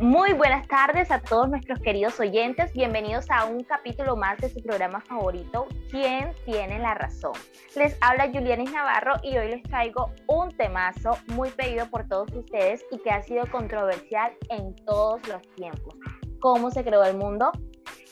Muy buenas tardes a todos nuestros queridos oyentes. Bienvenidos a un capítulo más de su programa favorito, ¿Quién tiene la razón? Les habla Julianis Navarro y hoy les traigo un temazo muy pedido por todos ustedes y que ha sido controversial en todos los tiempos. ¿Cómo se creó el mundo?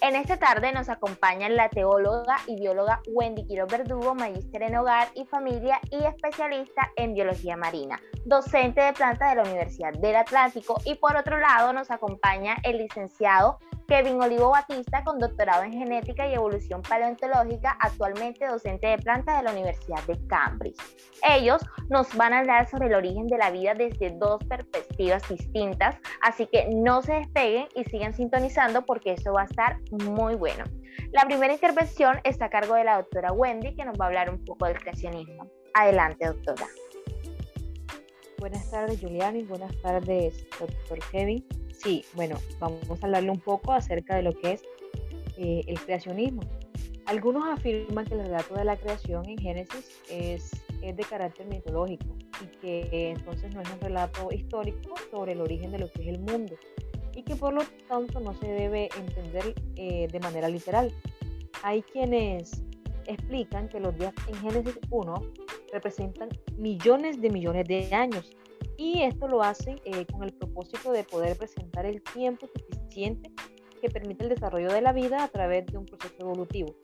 En esta tarde nos acompañan la teóloga y bióloga Wendy Quiro Verdugo, magíster en hogar y familia y especialista en biología marina, docente de planta de la Universidad del Atlántico. Y por otro lado nos acompaña el licenciado Kevin Olivo Batista, con doctorado en genética y evolución paleontológica, actualmente docente de planta de la Universidad de Cambridge. Ellos nos van a hablar sobre el origen de la vida desde dos perspectivas distintas, así que no se despeguen y sigan sintonizando porque eso va a estar muy bueno. La primera intervención está a cargo de la doctora Wendy, que nos va a hablar un poco del creacionismo. Adelante, doctora. Buenas tardes, Juliani. Buenas tardes, doctor Kevin. Sí, bueno, vamos a hablarle un poco acerca de lo que es eh, el creacionismo. Algunos afirman que el relato de la creación en Génesis es, de carácter mitológico y que entonces no es un relato histórico sobre el origen de lo que es el mundo y que por lo tanto no se debe entender eh, de manera literal. Hay quienes explican que los días en Génesis 1 representan millones de millones de años y esto lo hacen eh, con el propósito de poder presentar el tiempo suficiente que permite el desarrollo de la vida a través de un proceso evolutivo.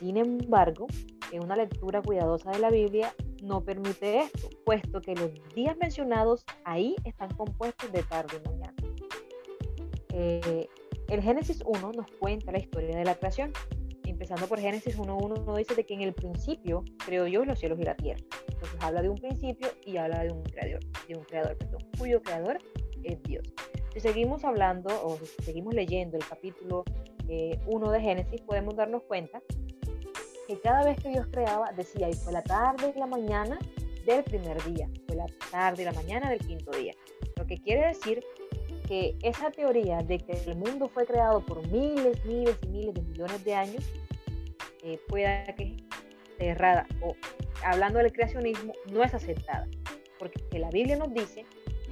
Sin embargo, en una lectura cuidadosa de la Biblia no permite esto, puesto que los días mencionados ahí están compuestos de tarde y mañana. Eh, el Génesis 1 nos cuenta la historia de la creación. Empezando por Génesis 1.1 nos dice de que en el principio creó Dios los cielos y la tierra. Entonces habla de un principio y habla de un creador, de un creador, perdón, cuyo creador es Dios. Si seguimos hablando o si seguimos leyendo el capítulo 1 eh, de Génesis, podemos darnos cuenta que cada vez que Dios creaba decía, y fue la tarde y la mañana del primer día, fue la tarde y la mañana del quinto día. Lo que quiere decir que esa teoría de que el mundo fue creado por miles, miles y miles de millones de años eh, pueda que esté errada o hablando del creacionismo no es aceptada, porque la Biblia nos dice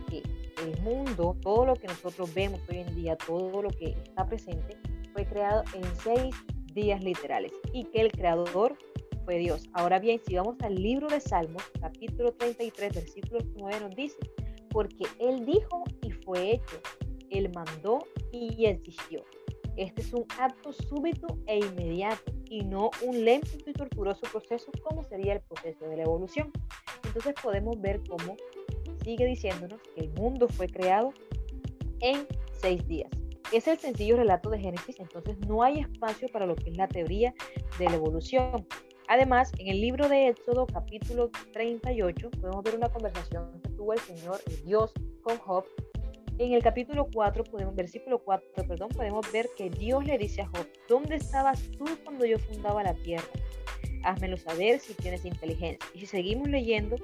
que el mundo, todo lo que nosotros vemos hoy en día, todo lo que está presente, fue creado en seis días literales y que el creador fue Dios. Ahora bien, si vamos al libro de Salmos, capítulo 33, versículo 9, nos dice, porque Él dijo y fue hecho, Él mandó y existió. Este es un acto súbito e inmediato y no un lento y torturoso proceso como sería el proceso de la evolución. Entonces podemos ver cómo sigue diciéndonos que el mundo fue creado en seis días. Es el sencillo relato de Génesis, entonces no hay espacio para lo que es la teoría de la evolución. Además, en el libro de Éxodo, capítulo 38, podemos ver una conversación que tuvo el Señor, el Dios, con Job, en el capítulo 4, podemos, versículo 4, perdón, podemos ver que Dios le dice a Job, ¿dónde estabas tú cuando yo fundaba la tierra? Házmelo saber si tienes inteligencia. Y si seguimos leyendo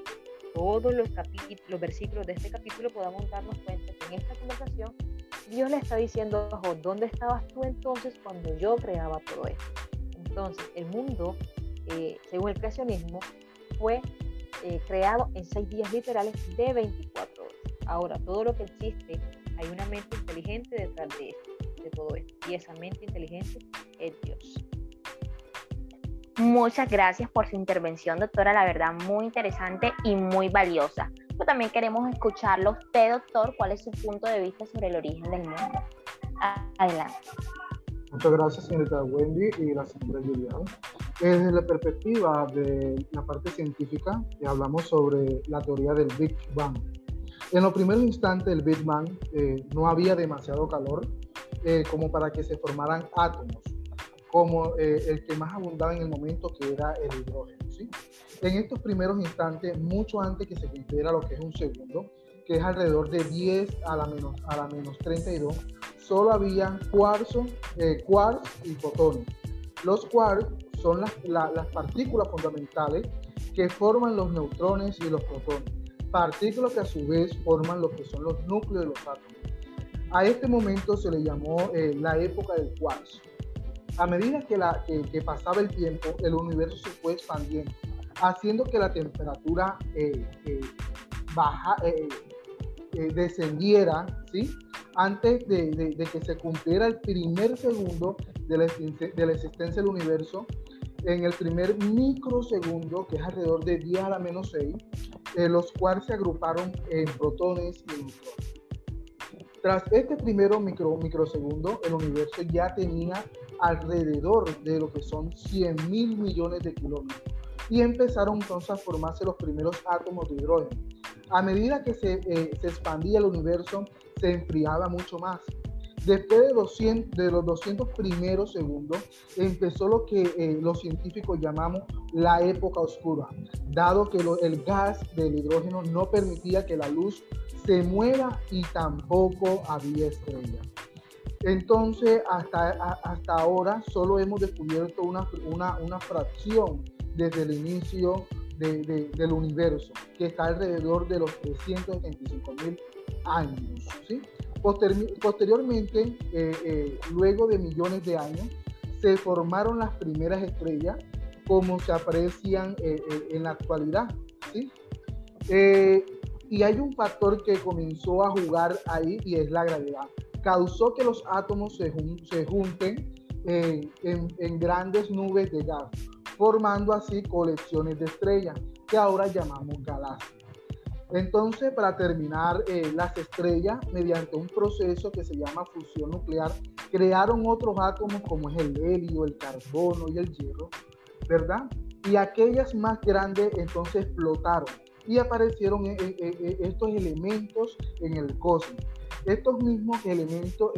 todos los, los versículos de este capítulo, podamos darnos cuenta que en esta conversación Dios le está diciendo a Job, ¿dónde estabas tú entonces cuando yo creaba todo esto? Entonces, el mundo, eh, según el creacionismo, fue eh, creado en seis días literales de 24 Ahora, todo lo que existe, hay una mente inteligente detrás de, de todo esto. Y esa mente inteligente es Dios. Muchas gracias por su intervención, doctora. La verdad, muy interesante y muy valiosa. Pero también queremos escucharlo usted, doctor. ¿Cuál es su punto de vista sobre el origen del mundo? Adelante. Muchas gracias, señorita Wendy y la señora Julián. Desde la perspectiva de la parte científica, hablamos sobre la teoría del Big Bang. En los primeros instantes del Big Bang eh, no había demasiado calor eh, como para que se formaran átomos, como eh, el que más abundaba en el momento que era el hidrógeno. En estos primeros instantes, mucho antes que se cumpliera lo que es un segundo, que es alrededor de 10 a la menos, a la menos 32, solo había cuarzo, quarks y fotones. Los quarks son las partículas fundamentales que forman los neutrones y los protones partículas que a su vez forman lo que son los núcleos de los átomos. A este momento se le llamó eh, la época del cuarzo. A medida que, la, que, pasaba el tiempo, el universo se fue expandiendo, haciendo que la temperatura eh, eh, baja, eh, eh, descendiera, ¿sí? Antes de, que se cumpliera el primer segundo de la, de la existencia del universo, en el primer microsegundo, que es alrededor de 10 a la menos 6, eh, los cuales se agruparon en protones y neutrones. Tras este primero micro, microsegundo, el universo ya tenía alrededor de lo que son 100 mil millones de kilómetros y empezaron entonces a formarse los primeros átomos de hidrógeno. A medida que se, eh, se expandía el universo, se enfriaba mucho más Después de, 200, de los 200 primeros segundos, empezó lo que eh, los científicos llamamos la época oscura, dado que el gas del hidrógeno no permitía que la luz se mueva y tampoco había estrellas. Entonces, hasta, hasta ahora solo hemos descubierto una, una, una fracción desde el inicio de, del universo, que está alrededor de los 375 mil años. ¿sí? posteriormente, eh, eh, luego de millones de años, se formaron las primeras estrellas como se aprecian eh, en la actualidad. ¿sí? y hay un factor que comenzó a jugar ahí y es la gravedad. Causó que los átomos se, se junten en, en grandes nubes de gas, formando así colecciones de estrellas que ahora llamamos galaxias. Entonces, para terminar, eh, las estrellas, mediante un proceso que se llama fusión nuclear, crearon otros átomos como es el helio, el carbono y el hierro, ¿verdad? Y aquellas más grandes entonces explotaron y aparecieron eh, eh, estos elementos en el cosmos. Estos mismos elementos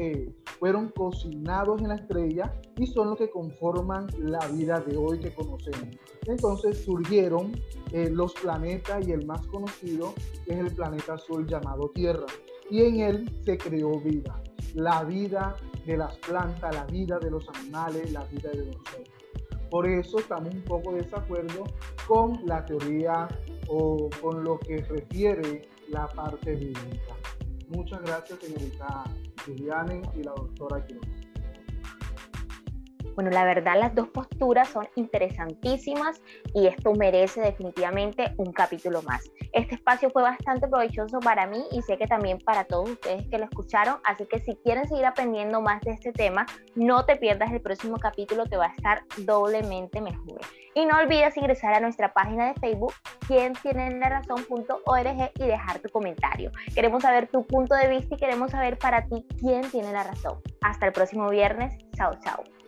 fueron cocinados en la estrella y son los que conforman la vida de hoy que conocemos. Entonces surgieron eh, los planetas y el más conocido es el planeta azul llamado Tierra. Y en él se creó vida, la vida de las plantas, la vida de los animales, la vida de nosotros. Por eso estamos un poco de desacuerdo con la teoría o con lo que refiere la parte bíblica. Muchas gracias, señorita Juliane y la doctora. Bueno, la verdad las dos posturas son interesantísimas y esto merece definitivamente un capítulo más. Este espacio fue bastante provechoso para mí y sé que también para todos ustedes que lo escucharon, así que si quieren seguir aprendiendo más de este tema, no te pierdas el próximo capítulo que va a estar doblemente mejor. Y no olvides ingresar a nuestra página de Facebook, quien tiene la razón.org y dejar tu comentario. Queremos saber tu punto de vista y queremos saber para ti quién tiene la razón. Hasta el próximo viernes. Chao, chao.